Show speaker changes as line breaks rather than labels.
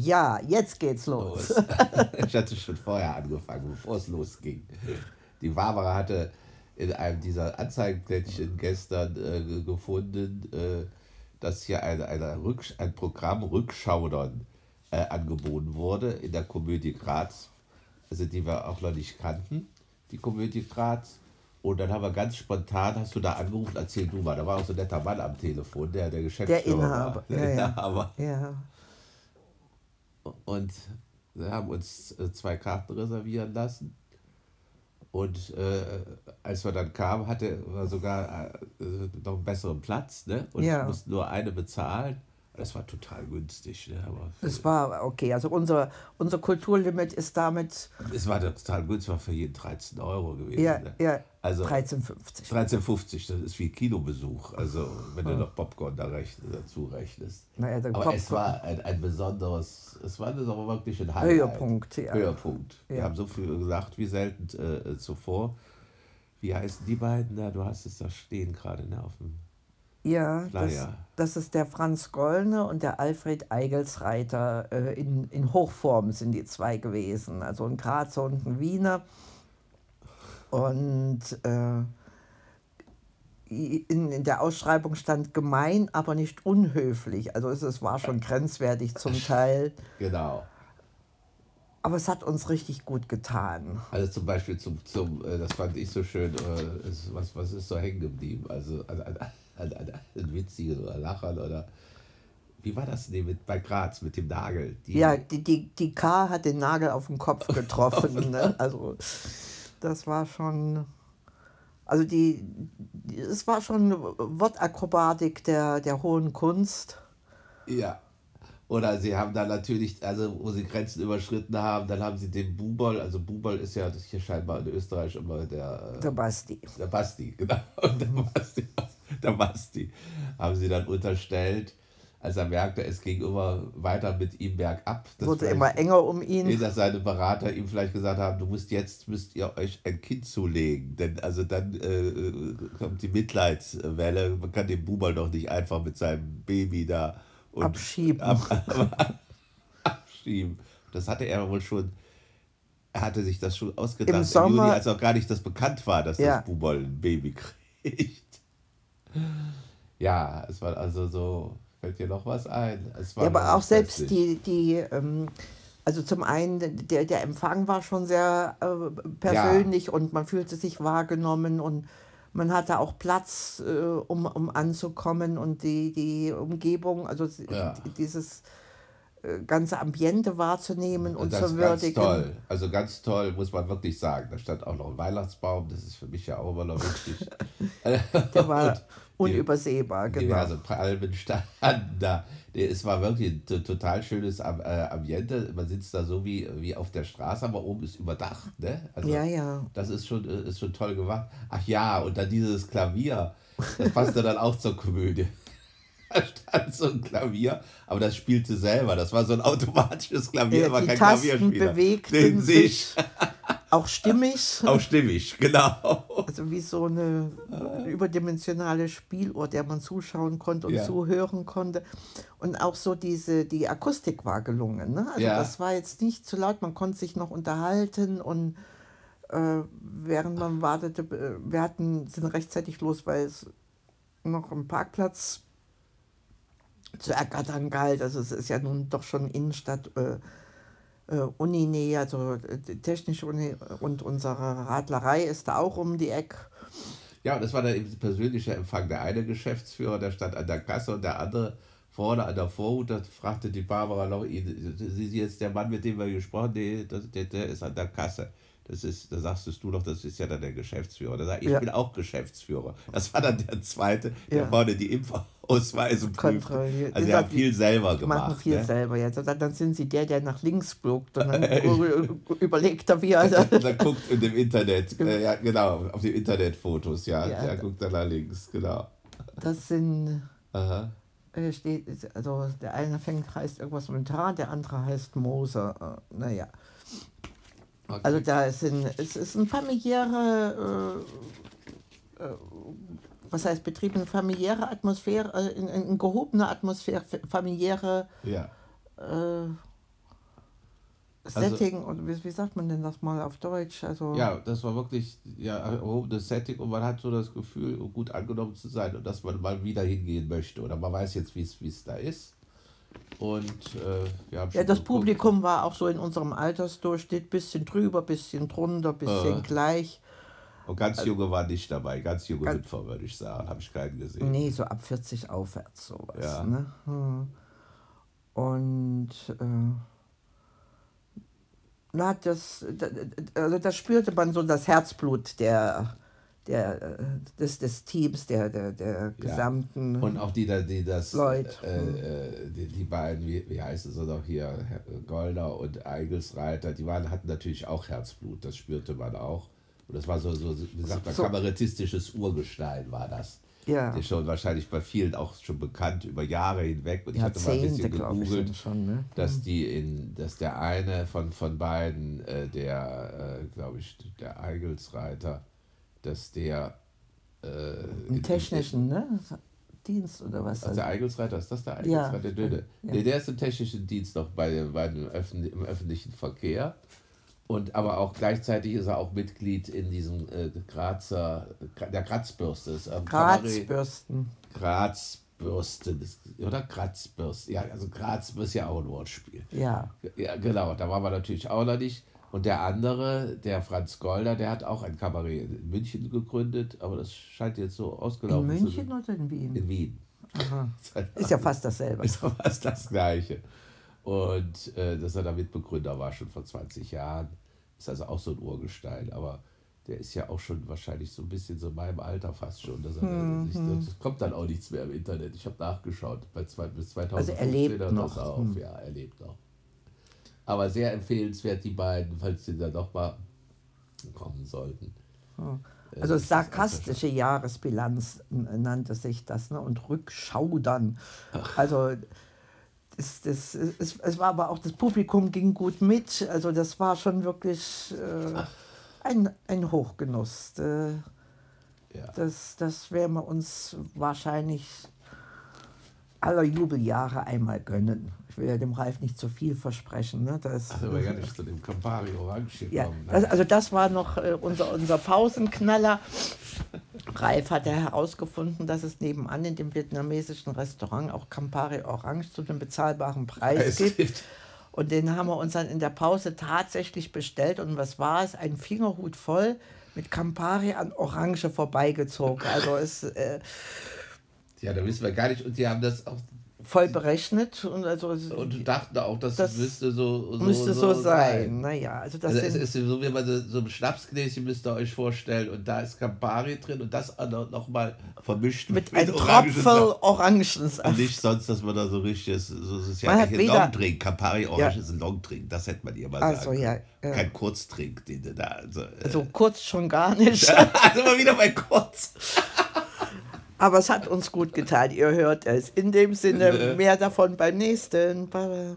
Ja, jetzt geht's los. los.
ich hatte schon vorher angefangen, bevor es losging. Die Barbara hatte in einem dieser Anzeigenplättchen gestern äh, gefunden, äh, dass hier ein, eine Rücksch ein Programm Rückschaudern äh, angeboten wurde in der Komödie Graz, also die wir auch noch nicht kannten, die Komödie Graz. Und dann haben wir ganz spontan, hast du da angerufen, erzähl du mal, da war auch so ein netter Mann am Telefon, der der Geschäftsführer der Inhaber. war. Der ja, Inhaber. Ja. Und wir haben uns äh, zwei Karten reservieren lassen. Und äh, als wir dann kamen, hatte wir sogar äh, noch einen besseren Platz ne? und ja. mussten nur eine bezahlen. Das war total günstig. Ne? Aber
es war okay. Also unser, unser Kulturlimit ist damit.
Es war total günstig, war für jeden 13 Euro gewesen.
Ja,
ne?
ja. Also 13,50.
13,50, das ist wie Kinobesuch. Also wenn ja. du noch Popcorn da rechn, dazu rechnest. Naja, aber Popcorn. es war ein, ein besonderes, es war aber wirklich ein Highlight. Höhepunkt, ja. Höhepunkt. Wir haben so viel gesagt wie selten äh, zuvor. Wie heißen die beiden da? Du hast es da stehen gerade ne, auf dem
ja, das, das, ist der Franz Gollne und der Alfred Eigelsreiter. Äh, in, in Hochform sind die zwei gewesen. Also ein Grazer und ein Wiener. Und äh, in, in der Ausschreibung stand gemein, aber nicht unhöflich. Also es, es war schon grenzwertig zum Teil.
Genau.
Aber es hat uns richtig gut getan.
Also zum Beispiel zum, zum äh, das fand ich so schön, äh, was, was ist so hängen geblieben? Also, ein, ein, ein witziges oder Lachen oder wie war das nee, mit, bei Graz mit dem Nagel?
Die, ja, die, die, die K hat den Nagel auf den Kopf getroffen. ne? Also das war schon, also die, die, es war schon Wortakrobatik der, der hohen Kunst.
Ja. Oder sie haben dann natürlich, also wo sie Grenzen überschritten haben, dann haben sie den Bubol, also Bubol ist ja das hier scheinbar in Österreich immer der.
Der Basti.
Der Basti, genau. Der Basti, der Basti. Haben sie dann unterstellt, als er merkte, es ging immer weiter mit ihm bergab.
Wurde immer enger um ihn.
Dass seine Berater ihm vielleicht gesagt haben, du musst jetzt, müsst ihr euch ein Kind zulegen. Denn also dann äh, kommt die Mitleidswelle. Man kann den Bubol doch nicht einfach mit seinem Baby da
und abschieben. Ab,
abschieben. Das hatte er wohl schon, er hatte sich das schon ausgedacht im, Sommer, im Juni, als auch gar nicht das bekannt war, dass ja. das Bubol ein Baby kriegt. Ja, es war also so, fällt dir noch was ein?
Es war ja, aber auch selbst die, die ähm, also zum einen, der, der Empfang war schon sehr äh, persönlich ja. und man fühlte sich wahrgenommen und man hatte auch Platz, äh, um, um anzukommen und die, die Umgebung, also ja. dieses ganze Ambiente wahrzunehmen und, zu würdigen.
Ganz toll, also ganz toll, muss man wirklich sagen. Da stand auch noch ein Weihnachtsbaum, das ist für mich ja auch immer noch wichtig.
Der war unübersehbar,
genau. Diverse Palmen standen da. Es war wirklich ein total schönes äh, Ambiente. Man sitzt da so wie, wie auf der Straße, aber oben ist überdacht. Ne?
Also ja, ja.
Das ist schon, äh, ist schon toll gemacht. Ach ja, und dann dieses Klavier, das passte dann auch zur Komödie. Da stand so ein Klavier, aber das spielte selber. Das war so ein automatisches Klavier, ja,
aber kein Tasten Klavierspieler. bewegten sich. Auch stimmig.
Auch stimmig, genau.
Also wie so eine überdimensionale Spieluhr, der man zuschauen konnte und ja. zuhören konnte. Und auch so diese, die Akustik war gelungen. Ne? Also ja. das war jetzt nicht zu laut, man konnte sich noch unterhalten und äh, während man wartete, äh, wir hatten, sind rechtzeitig los, weil es noch einen Parkplatz zu ergattern galt. Also es ist ja nun doch schon Innenstadt. Äh, äh, Uninähe, also äh, Technische Uni und unsere Radlerei ist da auch um die Ecke.
Ja, und das war der persönliche Empfang. Der eine Geschäftsführer, der stand an der Kasse und der andere vorne an der Vorhut, da fragte die Barbara noch, Sie sind jetzt der Mann, mit dem wir gesprochen haben, der, der, der ist an der Kasse. Das ist, da sagst du doch, das ist ja dann der Geschäftsführer. Da sag ich, ja. bin auch Geschäftsführer. Das war dann der zweite, der ja. vorne die Impfausweise prüft. Also er hat viel selber gemacht. Machen
viel
ne?
selber jetzt. Dann, dann sind sie der, der nach links guckt und dann überlegt er, wie er.
dann guckt in dem Internet, äh, ja, genau, auf den Internetfotos, ja. ja der guckt dann nach links, genau.
Das sind. Aha. Äh, steht, also der eine fängt heißt irgendwas mit H, der andere heißt Moser. Äh, naja. Okay. Also da ist ein, es ist ein familiäre, äh, äh, was heißt Betrieb, eine familiäre Atmosphäre, äh, eine, eine gehobene Atmosphäre, familiäre
ja.
äh, Setting, also, oder wie, wie, sagt man denn das mal auf Deutsch? Also,
ja, das war wirklich ja, erhobenes Setting und man hat so das Gefühl, gut angenommen zu sein und dass man mal wieder hingehen möchte oder man weiß jetzt, wie es da ist. Und äh, wir haben
Ja, das. Publikum war auch so in unserem Altersdurchschnitt, bisschen drüber, bisschen drunter, bisschen äh. gleich.
Und ganz also junge waren nicht dabei, ganz junge ganz, Hüpfer, würde ich sagen, habe ich keinen gesehen.
Nee, so ab 40 aufwärts sowas. Ja. Ne? Hm. Und äh, na, das, also da spürte man so das Herzblut der, der, äh, des, des Teams, der, der, der gesamten
ja. Und auch die, die das, Leute. Äh, äh, die, die beiden, wie, wie heißt es noch hier, Golder und Eigelsreiter, die waren, hatten natürlich auch Herzblut, das spürte man auch. Und das war so, so wie sagt man, so. kabarettistisches Urgestein war das. Ja. Der ist schon wahrscheinlich bei vielen auch schon bekannt über Jahre hinweg. Und ich hatte mal ein bisschen gegoogelt, schon, ne? dass mhm. die in, dass der eine von, von beiden, äh, der, äh, glaube ich, der Eigelsreiter, dass der
äh, Im technischen, ne? Dienst oder was?
Also der Eigelsreiter, ist das der Eigelsreiter? Ja. Der Döde. Ja. Der ist im technischen Dienst noch bei, bei dem Öffn im öffentlichen Verkehr. Und aber auch gleichzeitig ist er auch Mitglied in diesem äh, Grazer, der Grazbürste. Ist, ähm,
Grazbürsten.
Grazbürsten, oder Grazbürsten. Ja, also Graz ist ja auch ein Wortspiel.
Ja.
Ja, genau, da waren wir natürlich auch noch nicht. Und der andere, der Franz Golder, der hat auch ein Kabarett in München gegründet, aber das scheint jetzt so ausgelaufen
zu sein. In München oder in Wien?
In Wien.
Aha. Ist ja fast dasselbe.
Ist ja fast das Gleiche. Und äh, dass er da Mitbegründer war, schon vor 20 Jahren. Ist also auch so ein Urgestein. Aber der ist ja auch schon wahrscheinlich so ein bisschen so in meinem Alter fast schon. Dass er, hm, sich. Das kommt dann auch nichts mehr im Internet. Ich habe nachgeschaut. Bei zwei, bis 2015 also
er lebt noch.
auf. Hm. Ja, er lebt noch. Aber sehr empfehlenswert, die beiden, falls sie dann doch mal kommen sollten.
Hm. Also sarkastische Jahresbilanz nannte sich das, ne? und Rückschaudern. Also das, das, es, es war aber auch, das Publikum ging gut mit. Also das war schon wirklich äh, ein, ein Hochgenuss. Äh, ja. Das, das werden wir uns wahrscheinlich aller Jubeljahre einmal gönnen. Ich will ja dem Ralf nicht zu viel versprechen. Ne? Das,
also aber ja nicht zu dem Campari Orange
gekommen. Ja, ne? also, also das war noch äh, unser, unser Pausenknaller. Ralf hat ja herausgefunden, dass es nebenan in dem vietnamesischen Restaurant auch Campari Orange zu einem bezahlbaren Preis gibt. gibt. Und den haben wir uns dann in der Pause tatsächlich bestellt. Und was war es? Ein Fingerhut voll mit Campari an Orange vorbeigezogen. Also es. Äh,
ja, da wissen wir gar nicht. Und die haben das auch
voll berechnet und also
und dachten auch, das, das müsste so,
so müsste so, so sein. sein. Naja, also das
also ist so wie man so, so ein Schnapsgläschen müsst ihr euch vorstellen und da ist Campari drin und das noch mal vermischt
mit, mit einem Tropfen Orangensaft.
Und nicht sonst, dass man da so richtig ist. So, das ist ja ein Longdrink. Campari Orange ja. ist ein Longdrink. Das hätte man ihr mal also, sagen. Ja, ja. Kein Kurztrink, den du da. Also, äh,
also kurz schon gar nicht.
also mal wieder bei kurz.
Aber es hat uns gut getan. Ihr hört es. In dem Sinne, mehr davon beim nächsten. Bye.